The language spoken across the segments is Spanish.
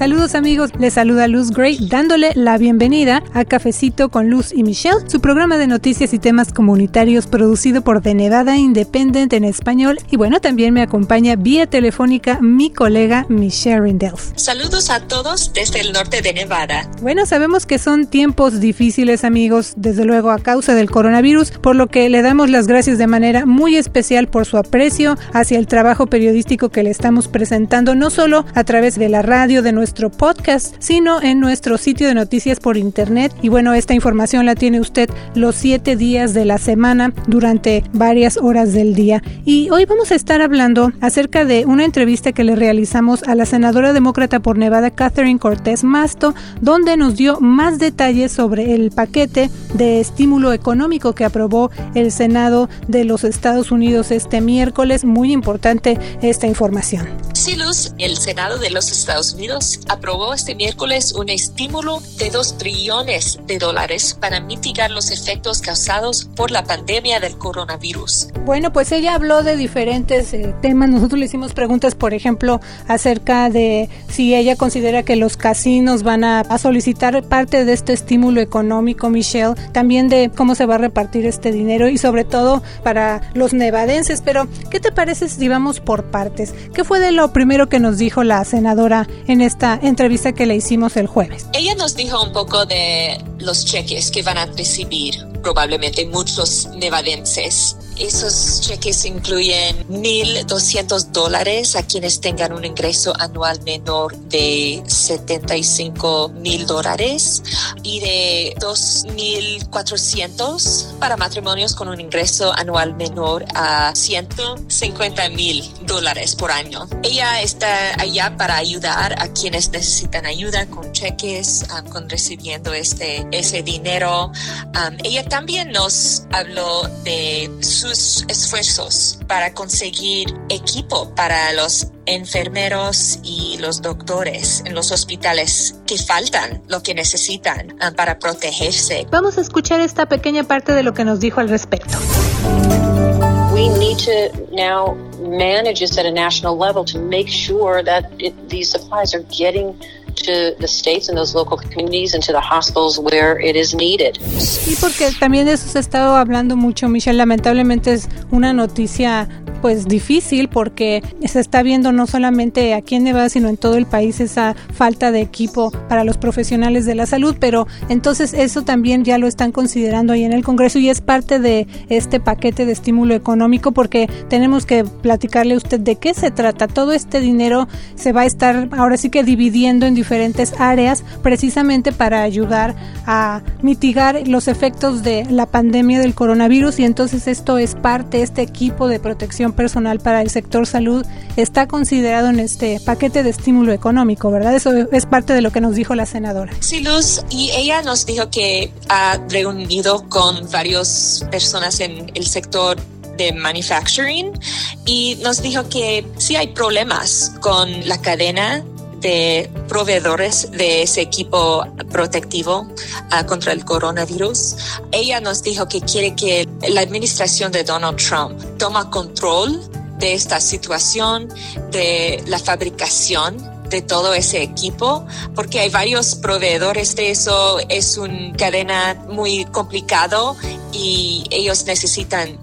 Saludos amigos, les saluda Luz Gray dándole la bienvenida a Cafecito con Luz y Michelle, su programa de noticias y temas comunitarios producido por The Nevada Independent en español y bueno, también me acompaña vía telefónica mi colega Michelle Rindels. Saludos a todos desde el norte de Nevada. Bueno, sabemos que son tiempos difíciles amigos, desde luego a causa del coronavirus, por lo que le damos las gracias de manera muy especial por su aprecio hacia el trabajo periodístico que le estamos presentando, no solo a través de la radio, de nuestro nuestro podcast, sino en nuestro sitio de noticias por internet. Y bueno, esta información la tiene usted los siete días de la semana durante varias horas del día. Y hoy vamos a estar hablando acerca de una entrevista que le realizamos a la senadora demócrata por Nevada, Catherine Cortés Masto, donde nos dio más detalles sobre el paquete de estímulo económico que aprobó el Senado de los Estados Unidos este miércoles. Muy importante esta información. Sí, Luz, el Senado de los Estados Unidos aprobó este miércoles un estímulo de 2 trillones de dólares para mitigar los efectos causados por la pandemia del coronavirus. Bueno, pues ella habló de diferentes eh, temas. Nosotros le hicimos preguntas, por ejemplo, acerca de si ella considera que los casinos van a, a solicitar parte de este estímulo económico, Michelle, también de cómo se va a repartir este dinero y sobre todo para los nevadenses. Pero, ¿qué te parece si vamos por partes? ¿Qué fue de lo primero que nos dijo la senadora en esta entrevista que le hicimos el jueves. Ella nos dijo un poco de los cheques que van a recibir probablemente muchos nevadenses esos cheques incluyen 1.200 dólares a quienes tengan un ingreso anual menor de 75 mil dólares y de 2.400 para matrimonios con un ingreso anual menor a 150 mil dólares por año. Ella está allá para ayudar a quienes necesitan ayuda con cheques, um, con recibiendo este, ese dinero. Ella también nos habló de su esfuerzos para conseguir equipo para los enfermeros y los doctores en los hospitales que faltan lo que necesitan ah, para protegerse. Vamos a escuchar esta pequeña parte de lo que nos dijo al respecto. We need to now manage this at a national level to make sure that it, these supplies are getting to the states and those local communities and to the hospitals where it is needed. Y porque también de eso se ha estado hablando mucho, Michelle. Lamentablemente es una noticia pues difícil porque se está viendo no solamente aquí en Nevada sino en todo el país esa falta de equipo para los profesionales de la salud, pero entonces eso también ya lo están considerando ahí en el Congreso y es parte de este paquete de estímulo económico porque tenemos que platicarle a usted de qué se trata. Todo este dinero se va a estar ahora sí que dividiendo en diferentes áreas precisamente para ayudar a mitigar los efectos de la pandemia del coronavirus y entonces esto es parte, este equipo de protección personal para el sector salud está considerado en este paquete de estímulo económico, ¿verdad? Eso es parte de lo que nos dijo la senadora. Sí, Luz, y ella nos dijo que ha reunido con varias personas en el sector de manufacturing y nos dijo que sí hay problemas con la cadena de proveedores de ese equipo protectivo uh, contra el coronavirus. Ella nos dijo que quiere que la administración de Donald Trump toma control de esta situación, de la fabricación de todo ese equipo, porque hay varios proveedores de eso, es una cadena muy complicado y ellos necesitan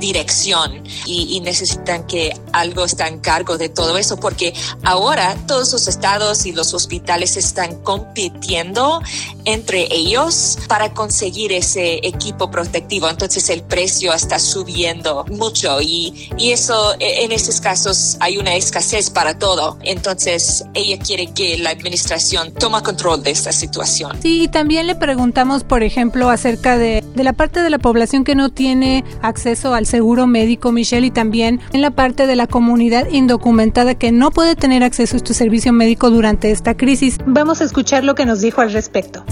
dirección y, necesitan que algo está en cargo de todo eso, porque ahora todos los estados y los hospitales están compitiendo entre ellos para conseguir ese equipo protectivo. Entonces el precio está subiendo mucho y, y eso e, en esos casos hay una escasez para todo. Entonces ella quiere que la administración toma control de esta situación. Sí, y también le preguntamos, por ejemplo, acerca de, de la parte de la población que no tiene acceso al seguro médico, Michelle, y también en la parte de la comunidad indocumentada que no puede tener acceso a este servicio médico durante esta crisis. Vamos a escuchar lo que nos dijo al respecto.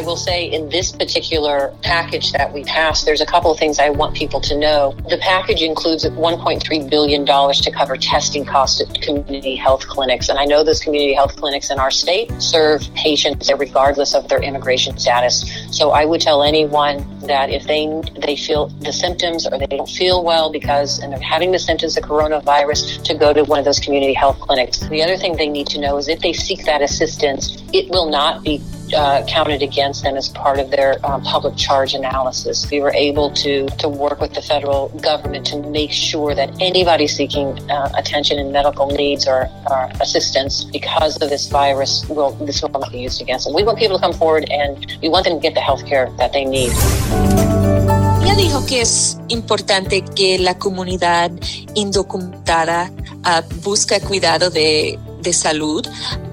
I will say in this particular package that we passed, there's a couple of things I want people to know. The package includes $1.3 billion to cover testing costs at community health clinics. And I know those community health clinics in our state serve patients regardless of their immigration status. So I would tell anyone that if they they feel the symptoms or they don't feel well because and they're having the symptoms of coronavirus to go to one of those community health clinics. The other thing they need to know is if they seek that assistance, it will not be uh, counted against them as part of their um, public charge analysis. We were able to to work with the federal government to make sure that anybody seeking uh, attention and medical needs or, or, assistance because of this virus will this will not be used against them. We want people to come forward and we want them to get the health care that they need. Ella dijo que es importante que la comunidad indocumentada uh, busque cuidado de, de salud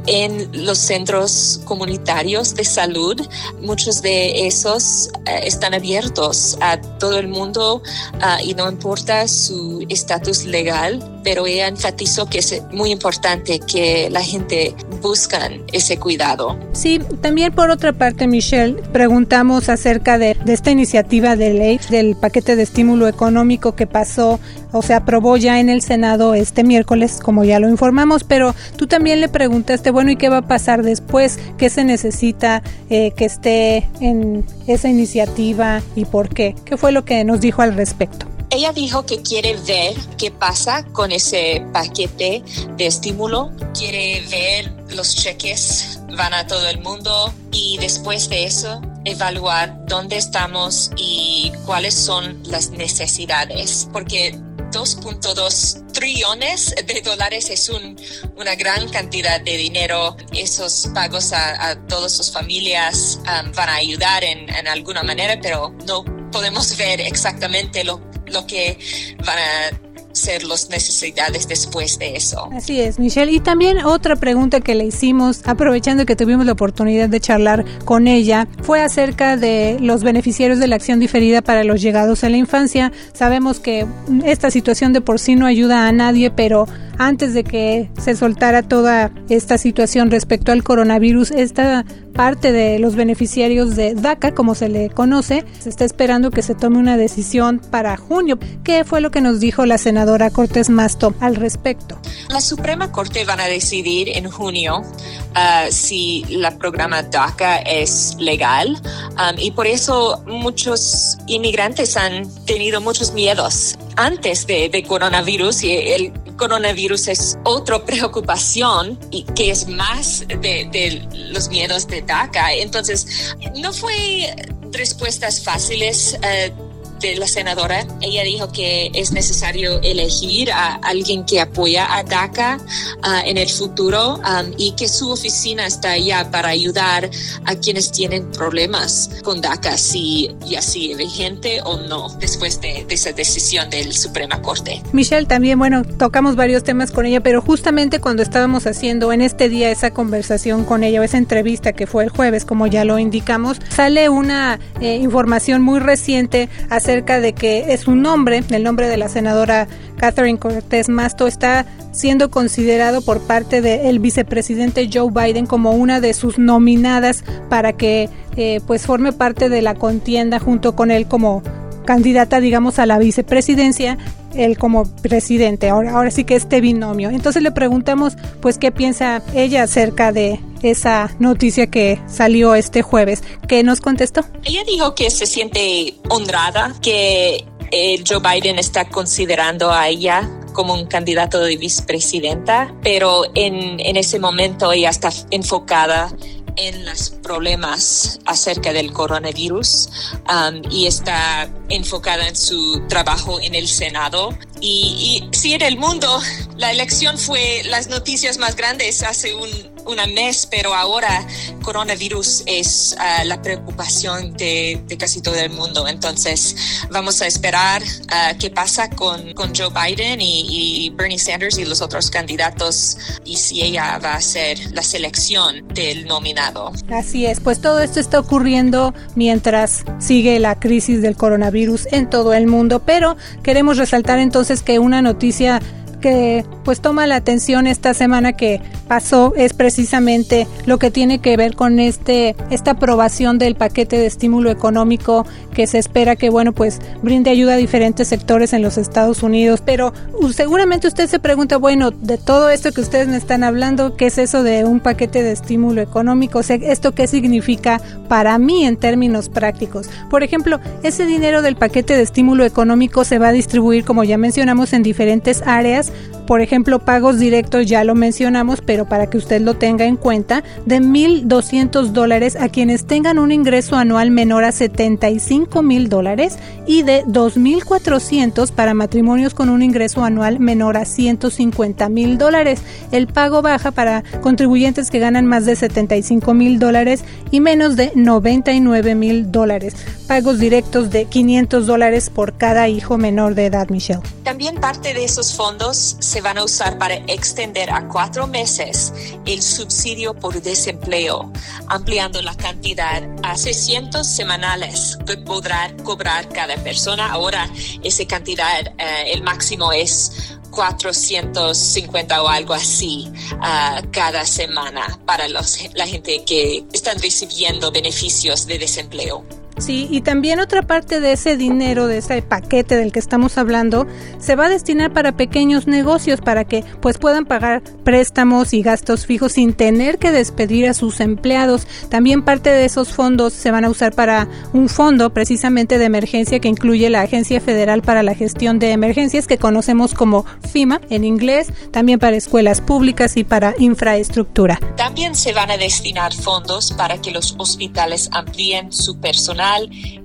en los centros comunitarios de salud. Muchos de esos uh, están abiertos a todo el mundo uh, y no importa su estatus legal, pero ella enfatizó que es muy importante que la gente buscan ese cuidado. Sí, también por otra parte, Michelle, preguntamos acerca de, de esta iniciativa de ley del paquete de estímulo económico que pasó o se aprobó ya en el Senado este miércoles, como ya lo informamos, pero tú también le preguntaste, bueno, ¿y qué va a pasar después? ¿Qué se necesita eh, que esté en esa iniciativa y por qué? ¿Qué fue lo que nos dijo al respecto? Ella dijo que quiere ver qué pasa con ese paquete de estímulo, quiere ver los cheques van a todo el mundo y después de eso evaluar dónde estamos y cuáles son las necesidades, porque 2.2 trillones de dólares es un, una gran cantidad de dinero. Esos pagos a, a todas sus familias um, van a ayudar en, en, alguna manera, pero no podemos ver exactamente lo, lo que van a ser las necesidades después de eso. Así es, Michelle. Y también otra pregunta que le hicimos, aprovechando que tuvimos la oportunidad de charlar con ella, fue acerca de los beneficiarios de la acción diferida para los llegados a la infancia. Sabemos que esta situación de por sí no ayuda a nadie, pero antes de que se soltara toda esta situación respecto al coronavirus, esta parte de los beneficiarios de DACA, como se le conoce, se está esperando que se tome una decisión para junio. ¿Qué fue lo que nos dijo la senadora Cortés Masto al respecto? La Suprema Corte van a decidir en junio uh, si la programa DACA es legal um, y por eso muchos inmigrantes han tenido muchos miedos antes de, de coronavirus y el coronavirus es otra preocupación y que es más de, de los miedos de DACA. Entonces, no fue respuestas fáciles. Uh, de la senadora, ella dijo que es necesario elegir a alguien que apoya a DACA uh, en el futuro um, y que su oficina está allá para ayudar a quienes tienen problemas con DACA, si ya sigue vigente o no, después de, de esa decisión del Suprema Corte. Michelle, también, bueno, tocamos varios temas con ella, pero justamente cuando estábamos haciendo en este día esa conversación con ella o esa entrevista que fue el jueves, como ya lo indicamos, sale una eh, información muy reciente acerca de que es un nombre, el nombre de la senadora Catherine Cortés Masto está siendo considerado por parte del vicepresidente Joe Biden como una de sus nominadas para que eh, pues forme parte de la contienda junto con él como candidata, digamos, a la vicepresidencia, él como presidente. Ahora, ahora sí que este binomio. Entonces le preguntamos, pues, qué piensa ella acerca de esa noticia que salió este jueves. ¿Qué nos contestó? Ella dijo que se siente honrada, que eh, Joe Biden está considerando a ella como un candidato de vicepresidenta, pero en, en ese momento ella está enfocada en los problemas acerca del coronavirus um, y está enfocada en su trabajo en el Senado. Y, y sí, en el mundo, la elección fue las noticias más grandes hace un, un mes, pero ahora coronavirus es uh, la preocupación de, de, casi todo el mundo. Entonces, vamos a esperar uh, qué pasa con, con Joe Biden y, y, Bernie Sanders y los otros candidatos y si ella va a ser la selección del nominado. Así es, pues todo esto está ocurriendo mientras sigue la crisis del coronavirus en todo el mundo, pero queremos resaltar entonces que una noticia que pues toma la atención esta semana que pasó es precisamente lo que tiene que ver con este esta aprobación del paquete de estímulo económico que se espera que bueno pues brinde ayuda a diferentes sectores en los Estados Unidos. Pero seguramente usted se pregunta bueno de todo esto que ustedes me están hablando qué es eso de un paquete de estímulo económico esto qué significa para mí en términos prácticos por ejemplo ese dinero del paquete de estímulo económico se va a distribuir como ya mencionamos en diferentes áreas por ejemplo, pagos directos ya lo mencionamos, pero para que usted lo tenga en cuenta, de 1.200 dólares a quienes tengan un ingreso anual menor a 75 mil dólares y de 2.400 para matrimonios con un ingreso anual menor a 150 mil dólares. El pago baja para contribuyentes que ganan más de 75 mil dólares y menos de 99 mil dólares. Pagos directos de 500 dólares por cada hijo menor de edad, Michelle. También parte de esos fondos se van a usar para extender a cuatro meses el subsidio por desempleo, ampliando la cantidad a 600 semanales que podrá cobrar cada persona. Ahora esa cantidad, eh, el máximo es 450 o algo así uh, cada semana para los, la gente que están recibiendo beneficios de desempleo. Sí, y también otra parte de ese dinero, de ese paquete del que estamos hablando, se va a destinar para pequeños negocios para que pues puedan pagar préstamos y gastos fijos sin tener que despedir a sus empleados. También parte de esos fondos se van a usar para un fondo precisamente de emergencia que incluye la Agencia Federal para la Gestión de Emergencias que conocemos como FIMA en inglés, también para escuelas públicas y para infraestructura. También se van a destinar fondos para que los hospitales amplíen su personal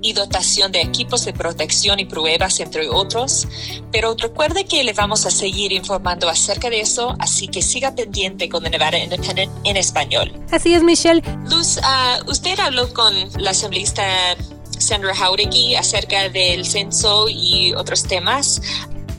y dotación de equipos de protección y pruebas, entre otros. Pero recuerde que le vamos a seguir informando acerca de eso, así que siga pendiente con The Nevada Independent en español. Así es, Michelle. Luz, uh, usted habló con la asambleísta Sandra Jauregui acerca del censo y otros temas.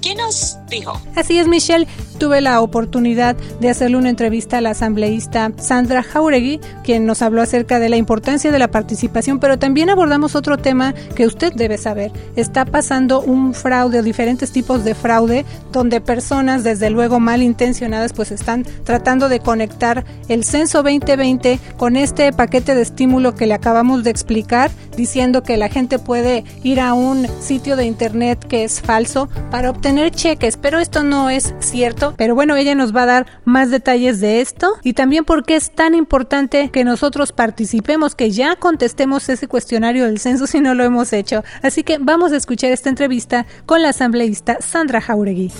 ¿Qué nos dijo? Así es, Michelle. Tuve la oportunidad de hacerle una entrevista a la asambleísta Sandra Jauregui, quien nos habló acerca de la importancia de la participación, pero también abordamos otro tema que usted debe saber. Está pasando un fraude o diferentes tipos de fraude donde personas, desde luego malintencionadas, pues están tratando de conectar el censo 2020 con este paquete de estímulo que le acabamos de explicar, diciendo que la gente puede ir a un sitio de internet que es falso para obtener cheques, pero esto no es cierto. Pero bueno, ella nos va a dar más detalles de esto y también por qué es tan importante que nosotros participemos, que ya contestemos ese cuestionario del censo si no lo hemos hecho. Así que vamos a escuchar esta entrevista con la asambleísta Sandra Jauregui.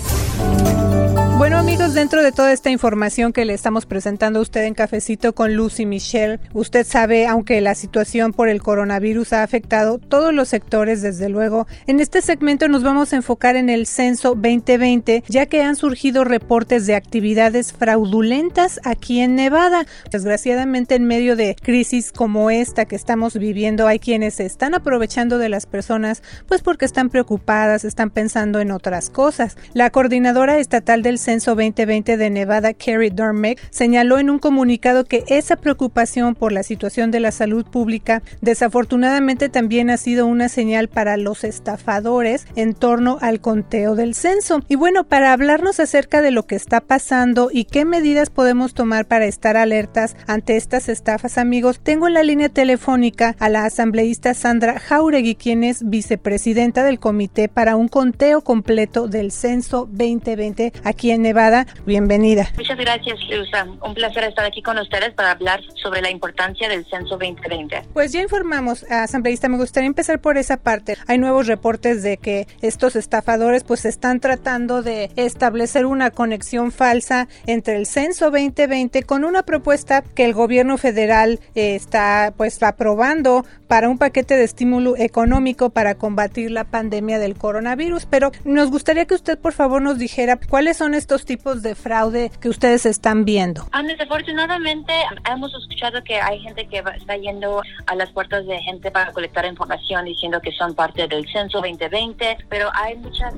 Bueno amigos, dentro de toda esta información que le estamos presentando a usted en Cafecito con Lucy Michelle, usted sabe, aunque la situación por el coronavirus ha afectado todos los sectores, desde luego, en este segmento nos vamos a enfocar en el censo 2020, ya que han surgido reportes de actividades fraudulentas aquí en Nevada. Desgraciadamente, en medio de crisis como esta que estamos viviendo, hay quienes se están aprovechando de las personas, pues porque están preocupadas, están pensando en otras cosas. La coordinadora estatal del Censo 2020 de Nevada, Kerry Dormick, señaló en un comunicado que esa preocupación por la situación de la salud pública desafortunadamente también ha sido una señal para los estafadores en torno al conteo del censo. Y bueno, para hablarnos acerca de lo que está pasando y qué medidas podemos tomar para estar alertas ante estas estafas, amigos, tengo en la línea telefónica a la asambleísta Sandra Jauregui, quien es vicepresidenta del Comité para un conteo completo del censo 2020 aquí en Nevada. Bienvenida. Muchas gracias, Luisa. Un placer estar aquí con ustedes para hablar sobre la importancia del censo 2020. Pues ya informamos, asambleísta, me gustaría empezar por esa parte. Hay nuevos reportes de que estos estafadores pues están tratando de establecer una conexión falsa entre el censo 2020 con una propuesta que el gobierno federal eh, está pues aprobando para un paquete de estímulo económico para combatir la pandemia del coronavirus. Pero nos gustaría que usted por favor nos dijera cuáles son estos tipos de fraude que ustedes están viendo? Ah, desafortunadamente hemos escuchado que hay gente que está yendo a las puertas de gente para colectar información diciendo que son parte del censo 2020, pero hay muchas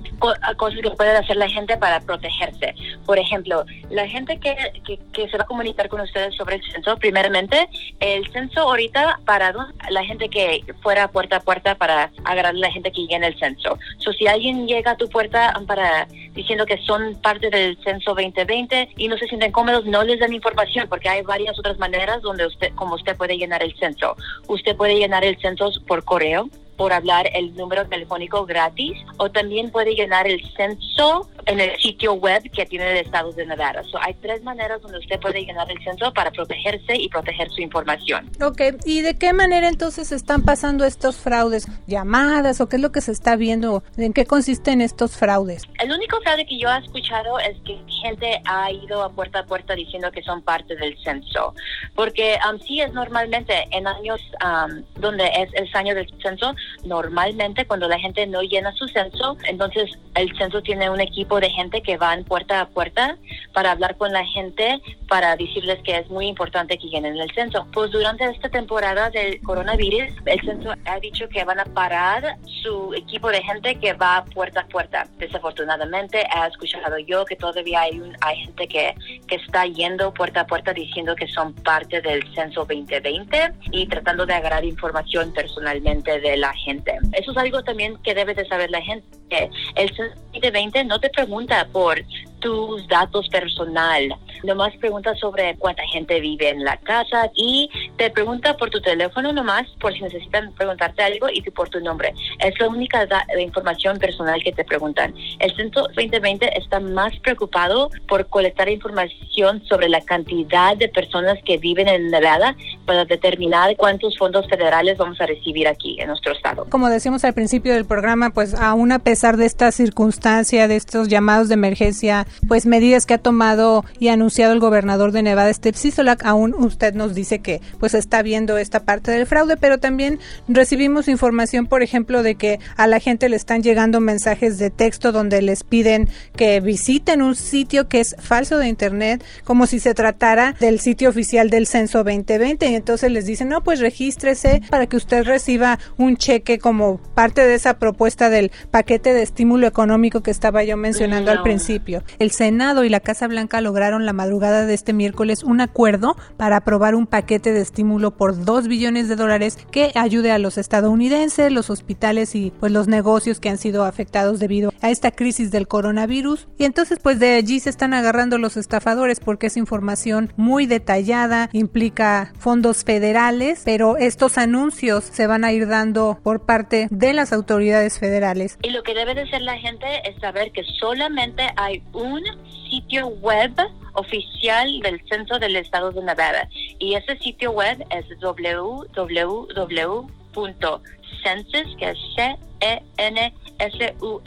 cosas que puede hacer la gente para protegerse. Por ejemplo, la gente que, que, se va a comunicar con ustedes sobre el censo, primeramente, el censo ahorita para la gente que fuera puerta a puerta para agarrar a la gente que llegue en el censo. So, si alguien llega a tu puerta para diciendo que son parte del censo 2020 y no se sienten cómodos, no les dan información porque hay varias otras maneras donde usted, como usted puede llenar el censo. Usted puede llenar el censo por correo, por hablar el número telefónico gratis o también puede llenar el censo en el sitio web que tiene el estado de Nevada. So, hay tres maneras donde usted puede llenar el censo para protegerse y proteger su información. Ok, ¿y de qué manera entonces están pasando estos fraudes? ¿Llamadas o qué es lo que se está viendo? ¿En qué consisten estos fraudes? El único fraude que yo he escuchado es que gente ha ido a puerta a puerta diciendo que son parte del censo. Porque um, sí es normalmente en años um, donde es el año del censo, normalmente cuando la gente no llena su censo, entonces el censo tiene un equipo de gente que van puerta a puerta para hablar con la gente, para decirles que es muy importante que llenen el censo. Pues durante esta temporada del coronavirus, el censo ha dicho que van a parar su equipo de gente que va puerta a puerta. Desafortunadamente, he escuchado yo que todavía hay, un, hay gente que, que está yendo puerta a puerta diciendo que son parte del censo 2020 y tratando de agarrar información personalmente de la gente. Eso es algo también que debe de saber la gente. El censo 2020 no te pregunta por tus datos personal. Nomás pregunta sobre cuánta gente vive en la casa y te pregunta por tu teléfono nomás por si necesitan preguntarte algo y por tu nombre. Es la única información personal que te preguntan. El Censo 2020 está más preocupado por colectar información sobre la cantidad de personas que viven en Nevada para determinar cuántos fondos federales vamos a recibir aquí en nuestro estado. Como decíamos al principio del programa, pues aún a pesar de esta circunstancia, de estos llamados de emergencia, pues medidas que ha tomado y anunciado el gobernador de Nevada, Steve Sisolak, aún usted nos dice que pues está viendo esta parte del fraude, pero también recibimos información, por ejemplo, de que a la gente le están llegando mensajes de texto donde les piden que visiten un sitio que es falso de internet, como si se tratara del sitio oficial del censo 2020 y entonces les dicen, "No, pues regístrese para que usted reciba un cheque como parte de esa propuesta del paquete de estímulo económico que estaba yo mencionando al principio." el Senado y la Casa Blanca lograron la madrugada de este miércoles un acuerdo para aprobar un paquete de estímulo por 2 billones de dólares que ayude a los estadounidenses, los hospitales y pues los negocios que han sido afectados debido a esta crisis del coronavirus. Y entonces pues de allí se están agarrando los estafadores porque es información muy detallada, implica fondos federales, pero estos anuncios se van a ir dando por parte de las autoridades federales. Y lo que debe de ser la gente es saber que solamente hay un un sitio web oficial del Censo del Estado de Nevada. Y ese sitio web es www.census, que es c e n s u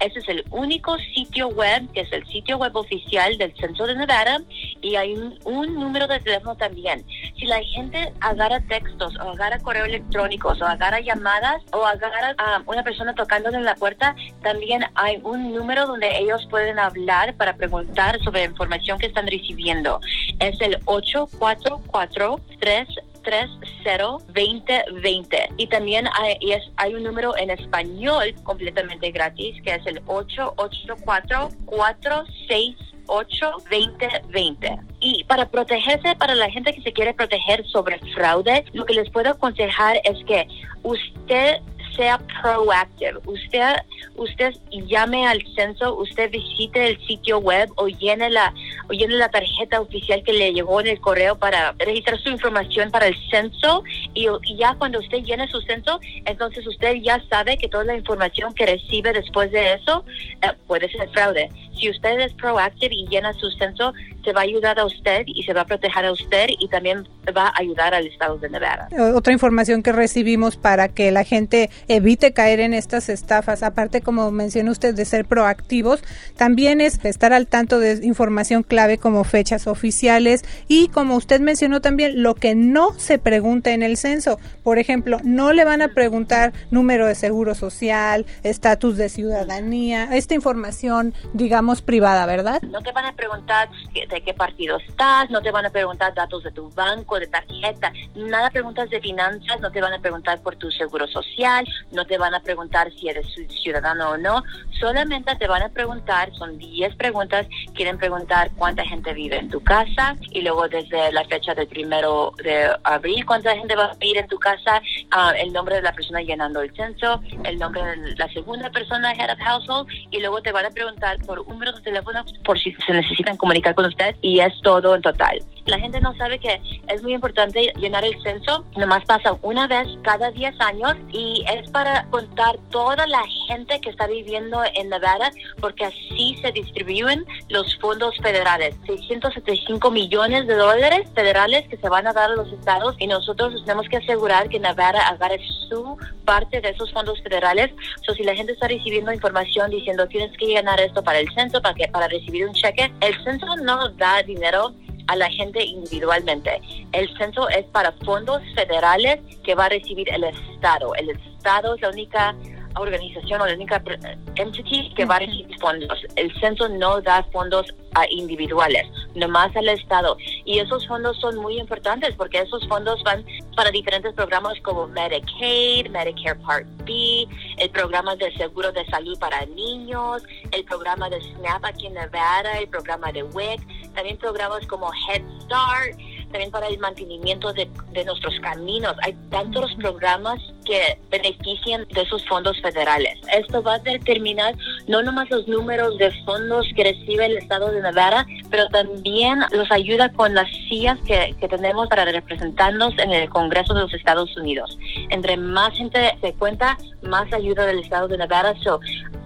ese es el único sitio web, que es el sitio web oficial del Censo de Nevada, y hay un, número de teléfono también. Si la gente agarra textos, o agarra correo electrónicos, o agarra llamadas, o agarra a una persona tocando en la puerta, también hay un número donde ellos pueden hablar para preguntar sobre información que están recibiendo. Es el 844 3 302020 y también hay, es, hay un número en español completamente gratis que es el 884 468 2020 Y para protegerse, para la gente que se quiere proteger sobre fraude, lo que les puedo aconsejar es que usted sea proactive. Usted, usted llame al censo, usted visite el sitio web o llene la, o llene la tarjeta oficial que le llegó en el correo para registrar su información para el censo y, ya cuando usted llene su censo, entonces usted ya sabe que toda la información que recibe después de eso eh, puede ser fraude. Si usted es proactive y llena su censo, se va a ayudar a usted y se va a proteger a usted y también va a ayudar al estado de Nevada. Otra información que recibimos para que la gente evite caer en estas estafas, aparte como mencionó usted de ser proactivos, también es estar al tanto de información clave como fechas oficiales y como usted mencionó también lo que no se pregunta en el censo. Por ejemplo, no le van a preguntar número de seguro social, estatus de ciudadanía, esta información digamos privada, ¿verdad? No te van a preguntar de qué partido estás, no te van a preguntar datos de tu banco, de tarjeta, nada preguntas de finanzas, no te van a preguntar por tu seguro social, no te van a preguntar si eres ciudadano o no, solamente te van a preguntar, son 10 preguntas, quieren preguntar cuánta gente vive en tu casa y luego desde la fecha del primero de abril, cuánta gente va a vivir en tu casa, ah, el nombre de la persona llenando el censo, el nombre de la segunda persona, head of household, y luego te van a preguntar por un número de teléfono por si se necesitan comunicar con usted y es todo en total. La gente no sabe que es muy importante llenar el censo, nomás pasa una vez cada 10 años y es para contar toda la gente que está viviendo en Nevada porque así se distribuyen los fondos federales. 675 millones de dólares federales que se van a dar a los estados y nosotros tenemos que asegurar que Nevada agarre su parte de esos fondos federales. So, si la gente está recibiendo información diciendo tienes que llenar esto para el censo, para, que, para recibir un cheque, el censo no da dinero a la gente individualmente. El censo es para fondos federales que va a recibir el Estado. El Estado es la única organización o la única entity que va a recibir fondos. El censo no da fondos a individuales, nomás al Estado. Y esos fondos son muy importantes porque esos fondos van para diferentes programas como Medicaid, Medicare Part B, el programa de seguro de salud para niños, el programa de SNAP aquí en Nevada, el programa de WIC, también programas como Head Start también para el mantenimiento de, de nuestros caminos. Hay tantos programas que benefician de esos fondos federales. Esto va a determinar no nomás los números de fondos que recibe el Estado de Nevada, pero también los ayuda con las sillas que, que tenemos para representarnos en el Congreso de los Estados Unidos. Entre más gente se cuenta, más ayuda del Estado de Nevada. So,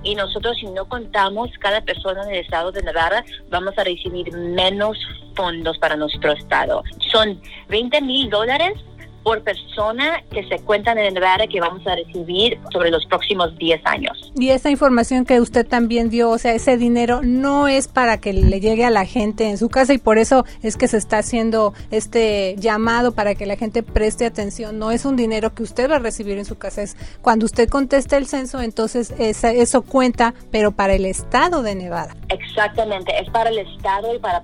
y nosotros si no contamos cada persona en el Estado de Nevada, vamos a recibir menos fondos para nuestro Estado. Son 20 mil dólares por persona que se cuentan en Nevada que vamos a recibir sobre los próximos 10 años. Y esa información que usted también dio, o sea, ese dinero no es para que le llegue a la gente en su casa y por eso es que se está haciendo este llamado para que la gente preste atención. No es un dinero que usted va a recibir en su casa, es cuando usted conteste el censo, entonces esa, eso cuenta, pero para el estado de Nevada. Exactamente, es para el estado y para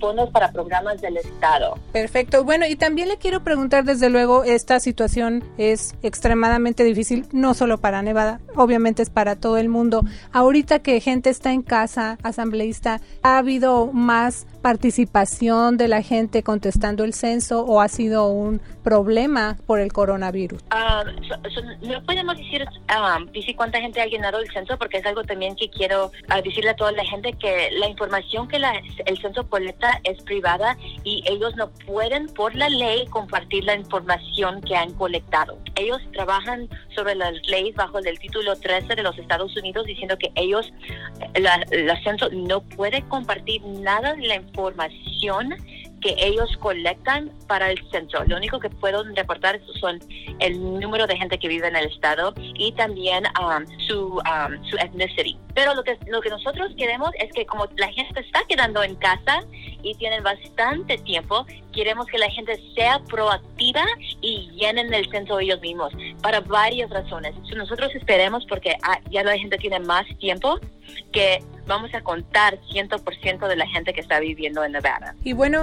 fondos para programas del estado. Perfecto. Bueno, y también le quiero preguntar de desde luego esta situación es extremadamente difícil, no solo para Nevada, obviamente es para todo el mundo. Ahorita que gente está en casa, asambleísta, ¿ha habido más participación de la gente contestando el censo o ha sido un problema por el coronavirus? Ah, no podemos decir, um, cuánta gente ha llenado el censo porque es algo también que quiero ah, decirle a toda la gente que la información que la, el censo colecta es privada y ellos no pueden por la ley compartir la información que han colectado. Ellos trabajan sobre las leyes bajo el título 13 de los Estados Unidos diciendo que ellos, la, la censo no puede compartir nada de la información que ellos colectan para el censo. Lo único que puedo reportar son el número de gente que vive en el estado y también um, su, um, su ethnicity. Pero lo que, lo que nosotros queremos es que como la gente está quedando en casa y tienen bastante tiempo, queremos que la gente sea proactiva y llenen el censo ellos mismos para varias razones. Si nosotros esperemos porque ah, ya la gente tiene más tiempo, que vamos a contar 100% de la gente que está viviendo en Nevada. Y bueno,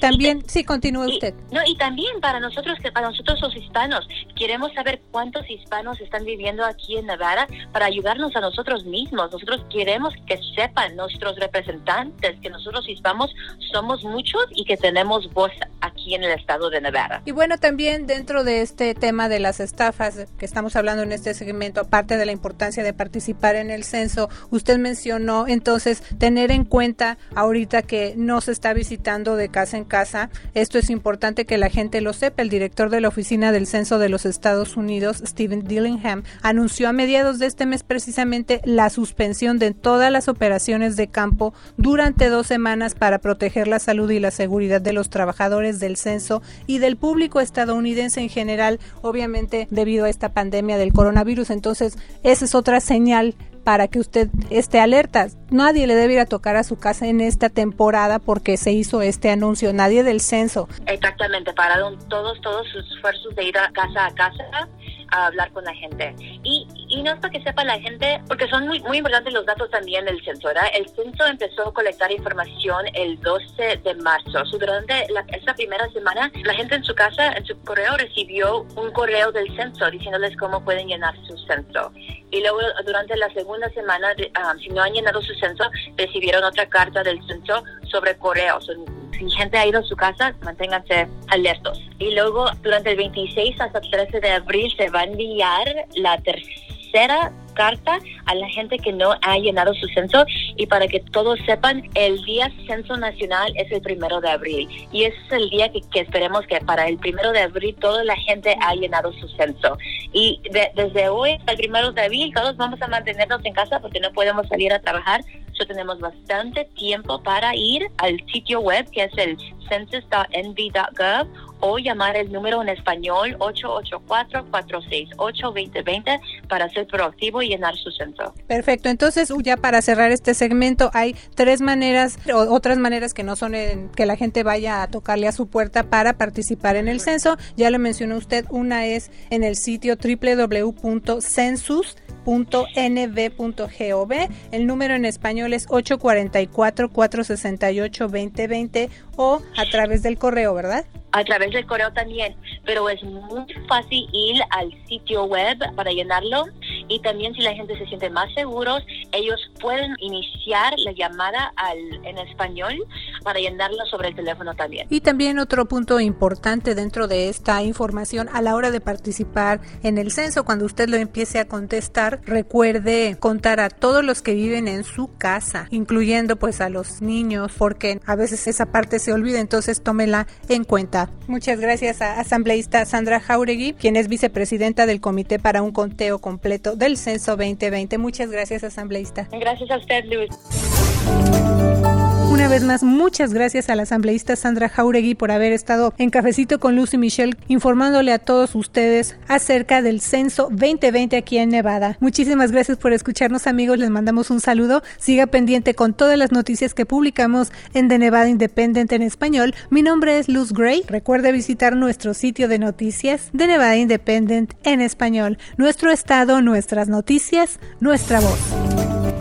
también, sí, continúe usted. no, y también para nosotros, para nosotros los hispanos, queremos saber cuántos hispanos están viviendo aquí en Nevada para ayudarnos a nosotros mismos. Nosotros queremos que sepan nuestros representantes que nosotros hispanos somos muchos y que tenemos voz aquí en el estado de Nevada. Y bueno, también dentro de este tema de las estafas que estamos hablando en este segmento, aparte de la importancia de participar en el censo, usted mencionó entonces tener en cuenta ahorita que no se está visitando de casa en casa. Esto es importante que la gente lo sepa. El director de la Oficina del Censo de los Estados Unidos, Stephen Dillingham, anunció a mediados de este mes precisamente la suspensión de todas las operaciones de campo durante dos semanas para proteger la salud y la seguridad de los trabajadores del censo y del público estadounidense en general, obviamente debido a esta pandemia del coronavirus. Entonces, esa es otra señal para que usted esté alerta. Nadie le debe ir a tocar a su casa en esta temporada porque se hizo este anuncio, nadie del censo. Exactamente, pararon todos, todos sus esfuerzos de ir a casa a casa a hablar con la gente. Y, y no es para que sepa la gente, porque son muy, muy importantes los datos también del censo, ¿verdad? El censo empezó a colectar información el 12 de marzo. durante la, esa primera semana, la gente en su casa, en su correo, recibió un correo del censo diciéndoles cómo pueden llenar su censo. Y luego, durante la segunda semana, ah, si no han llenado su censo, recibieron otra carta del censo sobre correos si gente ha ido a su casa, manténganse alertos. Y luego, durante el 26 hasta el 13 de abril, se va a enviar la tercera carta a la gente que no ha llenado su censo y para que todos sepan, el día censo nacional es el primero de abril y ese es el día que, esperemos que para el primero de abril toda la gente ha llenado su censo. Y desde hoy hasta el primero de abril todos vamos a mantenernos en casa porque no podemos salir a trabajar. Tenemos bastante tiempo para ir al sitio web que es el census.nv.gov o llamar el número en español 884-468-2020 para ser proactivo y llenar su centro. Perfecto, entonces ya para cerrar este segmento hay tres maneras o otras maneras que no son que la gente vaya a tocarle a su puerta para participar en el censo. Ya lo mencionó usted, una es en el sitio www.census.nv.gov. El número en español es 844-468-2020 o a través del correo, ¿verdad? a través del correo también, pero es muy fácil ir al sitio web para llenarlo y también si la gente se siente más seguros, ellos pueden iniciar la llamada al, en español para llenarlo sobre el teléfono también. Y también otro punto importante dentro de esta información a la hora de participar en el censo, cuando usted lo empiece a contestar, recuerde contar a todos los que viven en su casa, incluyendo pues a los niños, porque a veces esa parte se olvida, entonces tómela en cuenta. Muchas gracias a asambleísta Sandra Jauregui, quien es vicepresidenta del Comité para un Conteo Completo del Censo 2020. Muchas gracias, asambleísta. Gracias a usted, Luis. Una vez más, muchas gracias a la asambleísta Sandra Jauregui por haber estado en Cafecito con Lucy Michelle informándole a todos ustedes acerca del censo 2020 aquí en Nevada. Muchísimas gracias por escucharnos amigos, les mandamos un saludo. Siga pendiente con todas las noticias que publicamos en The Nevada Independent en español. Mi nombre es Luz Gray. Recuerde visitar nuestro sitio de noticias de Nevada Independent en español. Nuestro estado, nuestras noticias, nuestra voz.